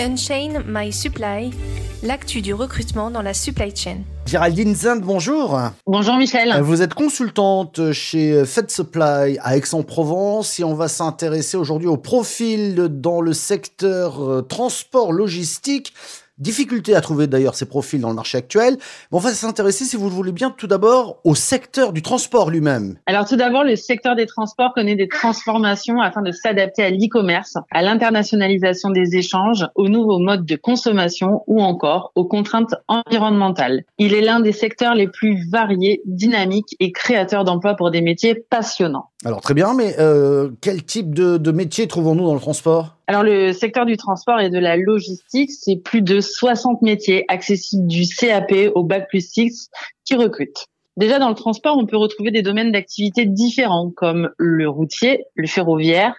Unchain My Supply, l'actu du recrutement dans la supply chain. Géraldine Zind, bonjour. Bonjour Michel. Euh, vous êtes consultante chez Fed Supply à Aix-en-Provence et on va s'intéresser aujourd'hui au profil dans le secteur euh, transport logistique. Difficulté à trouver d'ailleurs ces profils dans le marché actuel. on va s'intéresser, si vous le voulez bien, tout d'abord au secteur du transport lui-même. Alors tout d'abord, le secteur des transports connaît des transformations afin de s'adapter à l'e-commerce, à l'internationalisation des échanges, aux nouveaux modes de consommation ou encore aux contraintes environnementales. Il est l'un des secteurs les plus variés, dynamiques et créateurs d'emplois pour des métiers passionnants. Alors très bien, mais euh, quel type de, de métier trouvons-nous dans le transport? Alors le secteur du transport et de la logistique, c'est plus de 60 métiers accessibles du CAP au bac plus 6 qui recrutent. Déjà dans le transport, on peut retrouver des domaines d'activité différents comme le routier, le ferroviaire,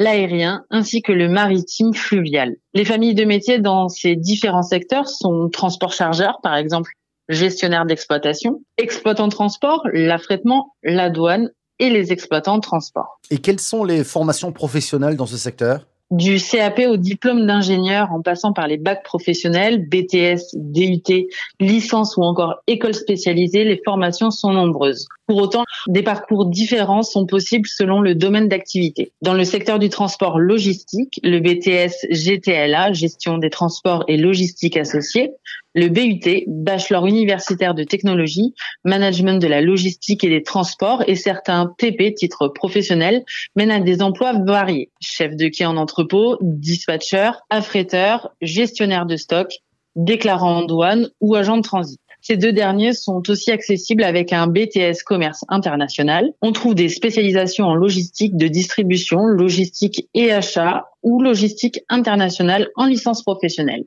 l'aérien ainsi que le maritime fluvial. Les familles de métiers dans ces différents secteurs sont transport chargeur par exemple gestionnaire d'exploitation, exploitant transport, l'affrètement, la douane et les exploitants de transport. Et quelles sont les formations professionnelles dans ce secteur? Du CAP au diplôme d'ingénieur en passant par les bacs professionnels, BTS, DUT, licence ou encore école spécialisée, les formations sont nombreuses. Pour autant, des parcours différents sont possibles selon le domaine d'activité. Dans le secteur du transport logistique, le BTS GTLA, gestion des transports et logistique associée, le BUT, bachelor universitaire de technologie, management de la logistique et des transports et certains TP, titres professionnels, mènent à des emplois variés. Chef de quai en entrepôt, dispatcher, affréteur, gestionnaire de stock, déclarant en douane ou agent de transit. Ces deux derniers sont aussi accessibles avec un BTS commerce international. On trouve des spécialisations en logistique de distribution, logistique et achat ou logistique internationale en licence professionnelle.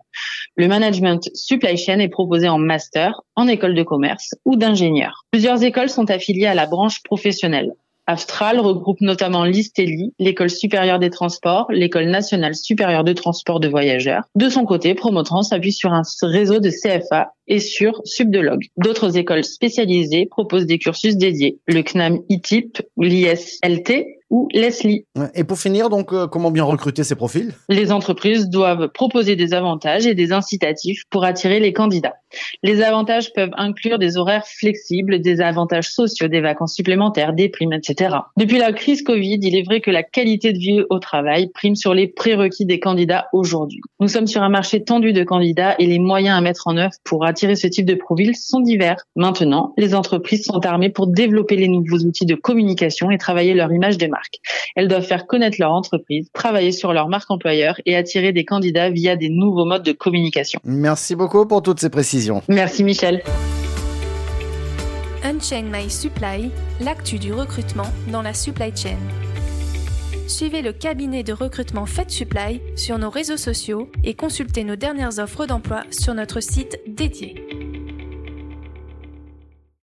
Le management supply chain est proposé en master, en école de commerce ou d'ingénieur. Plusieurs écoles sont affiliées à la branche professionnelle. Astral regroupe notamment l'ISTELI, l'école supérieure des transports, l'école nationale supérieure de transport de voyageurs. De son côté, Promotrans s'appuie sur un réseau de CFA et sur Subdelog. D'autres écoles spécialisées proposent des cursus dédiés. Le CNAM ITIP, l'ISLT ou Leslie. Et pour finir, donc, euh, comment bien recruter ces profils? Les entreprises doivent proposer des avantages et des incitatifs pour attirer les candidats. Les avantages peuvent inclure des horaires flexibles, des avantages sociaux, des vacances supplémentaires, des primes, etc. Depuis la crise Covid, il est vrai que la qualité de vie au travail prime sur les prérequis des candidats aujourd'hui. Nous sommes sur un marché tendu de candidats et les moyens à mettre en œuvre pour attirer ce type de profil sont divers. Maintenant, les entreprises sont armées pour développer les nouveaux outils de communication et travailler leur image de marque. Elles doivent faire connaître leur entreprise, travailler sur leur marque employeur et attirer des candidats via des nouveaux modes de communication. Merci beaucoup pour toutes ces précisions. Merci Michel. Unchain My Supply, l'actu du recrutement dans la supply chain. Suivez le cabinet de recrutement Fed Supply sur nos réseaux sociaux et consultez nos dernières offres d'emploi sur notre site dédié.